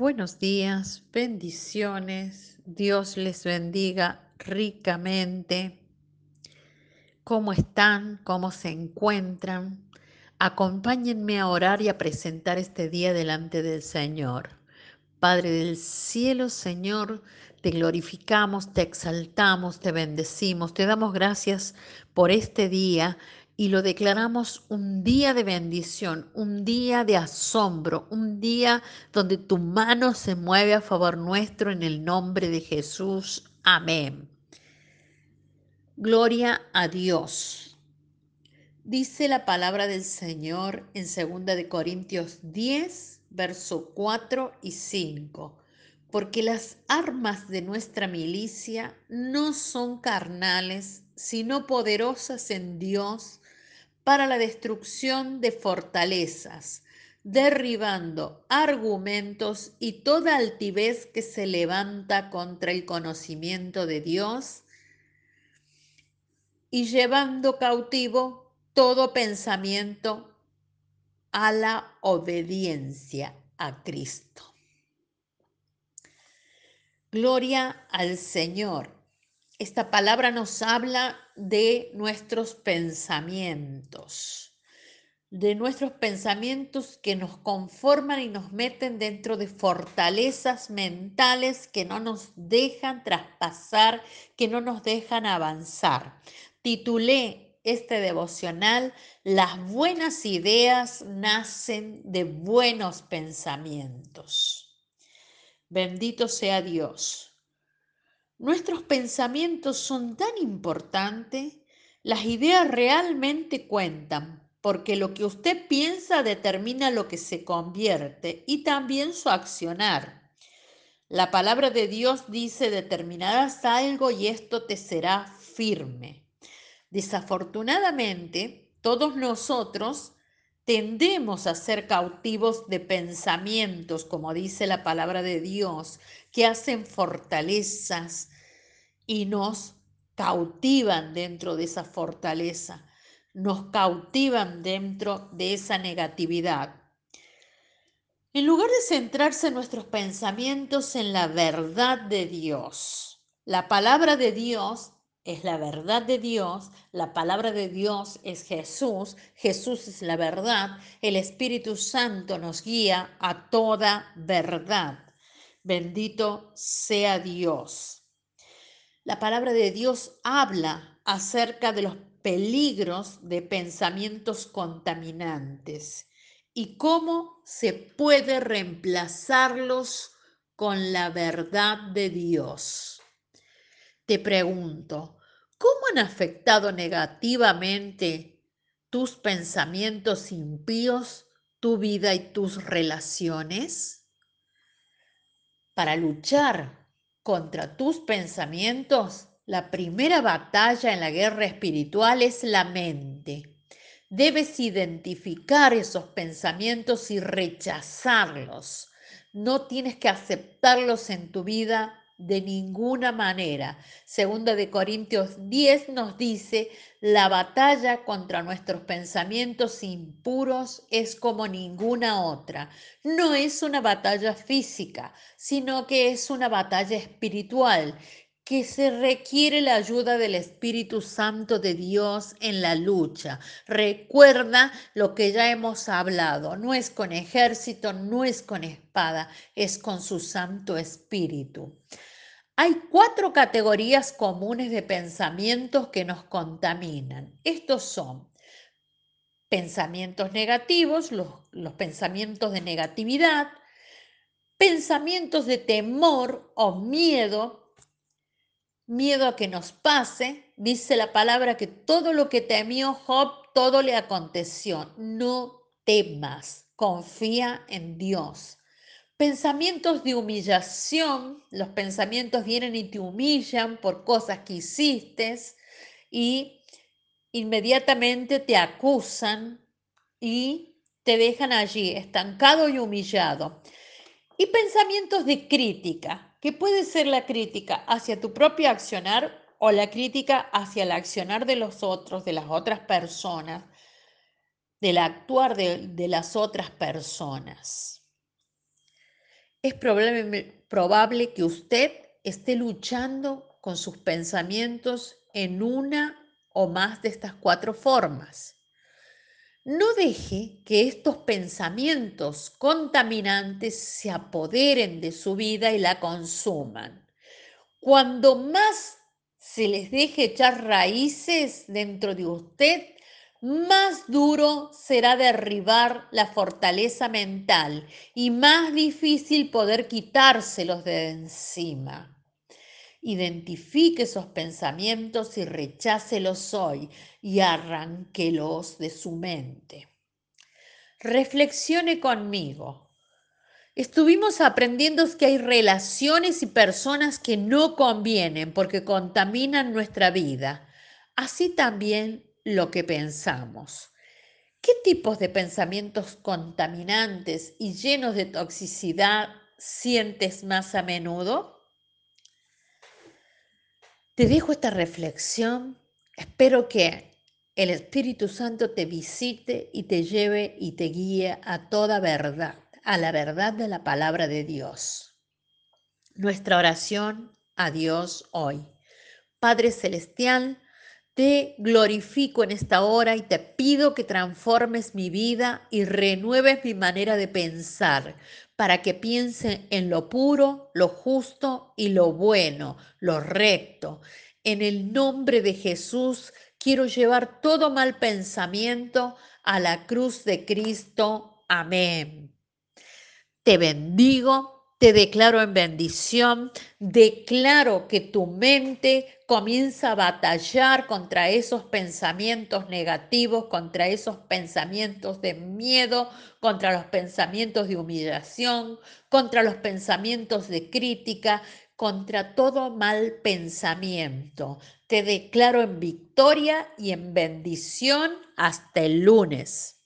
Buenos días, bendiciones, Dios les bendiga ricamente. ¿Cómo están? ¿Cómo se encuentran? Acompáñenme a orar y a presentar este día delante del Señor. Padre del cielo, Señor, te glorificamos, te exaltamos, te bendecimos, te damos gracias por este día y lo declaramos un día de bendición, un día de asombro, un día donde tu mano se mueve a favor nuestro en el nombre de Jesús. Amén. Gloria a Dios. Dice la palabra del Señor en 2 de Corintios 10, verso 4 y 5 porque las armas de nuestra milicia no son carnales, sino poderosas en Dios para la destrucción de fortalezas, derribando argumentos y toda altivez que se levanta contra el conocimiento de Dios y llevando cautivo todo pensamiento a la obediencia a Cristo. Gloria al Señor. Esta palabra nos habla de nuestros pensamientos, de nuestros pensamientos que nos conforman y nos meten dentro de fortalezas mentales que no nos dejan traspasar, que no nos dejan avanzar. Titulé este devocional, Las buenas ideas nacen de buenos pensamientos. Bendito sea Dios. Nuestros pensamientos son tan importantes, las ideas realmente cuentan, porque lo que usted piensa determina lo que se convierte y también su accionar. La palabra de Dios dice, determinarás algo y esto te será firme. Desafortunadamente, todos nosotros tendemos a ser cautivos de pensamientos, como dice la palabra de Dios, que hacen fortalezas y nos cautivan dentro de esa fortaleza, nos cautivan dentro de esa negatividad. En lugar de centrarse nuestros pensamientos en la verdad de Dios, la palabra de Dios es la verdad de Dios, la palabra de Dios es Jesús, Jesús es la verdad, el Espíritu Santo nos guía a toda verdad. Bendito sea Dios. La palabra de Dios habla acerca de los peligros de pensamientos contaminantes y cómo se puede reemplazarlos con la verdad de Dios. Te pregunto, ¿cómo han afectado negativamente tus pensamientos impíos, tu vida y tus relaciones? Para luchar contra tus pensamientos, la primera batalla en la guerra espiritual es la mente. Debes identificar esos pensamientos y rechazarlos. No tienes que aceptarlos en tu vida de ninguna manera. Segunda de Corintios 10 nos dice, la batalla contra nuestros pensamientos impuros es como ninguna otra. No es una batalla física, sino que es una batalla espiritual que se requiere la ayuda del Espíritu Santo de Dios en la lucha. Recuerda lo que ya hemos hablado, no es con ejército, no es con espada, es con su Santo Espíritu. Hay cuatro categorías comunes de pensamientos que nos contaminan. Estos son pensamientos negativos, los, pensamientos de negatividad, pensamientos de temor o miedo, miedo a que nos pase. Dice la palabra que todo lo que temió Job, todo le aconteció. No temas, confía en Dios. Pensamientos de humillación, los pensamientos vienen y te humillan por cosas que hiciste y inmediatamente te acusan y te dejan allí estancado y humillado. Y pensamientos de crítica, que puede ser la crítica hacia tu propio accionar o la crítica hacia el accionar de los otros, de las otras personas, del actuar de, las otras personas. es probable que usted esté luchando con sus pensamientos en una o más de estas cuatro formas. No deje que estos pensamientos contaminantes se apoderen de su vida y la consuman. Cuando más se les deje echar raíces dentro de usted, más duro será derribar la fortaleza mental y más difícil poder quitárselos de encima. Identifique esos pensamientos y rechácelos hoy y arránquelos de su mente. Reflexione conmigo. Estuvimos aprendiendo que hay relaciones y personas que no convienen porque contaminan nuestra vida. Así también lo que pensamos. ¿Qué tipos de pensamientos contaminantes y llenos de toxicidad sientes más a menudo? Te dejo esta reflexión. Espero que el Espíritu Santo te visite y te lleve y te guíe a toda verdad, a la verdad de la palabra de Dios. Nuestra oración a Dios hoy. Padre Celestial, te glorifico en esta hora y te pido que transformes mi vida y renueves mi manera de pensar para que piense en lo puro, lo justo y lo bueno, lo recto. En el nombre de Jesús quiero llevar todo mal pensamiento a la cruz de Cristo. Amén. Te bendigo te declaro en bendición, declaro que tu mente comienza a batallar contra esos pensamientos negativos, contra esos pensamientos de miedo, contra los pensamientos de humillación, contra los pensamientos de crítica, contra todo mal pensamiento. Te declaro en victoria y en bendición hasta el lunes.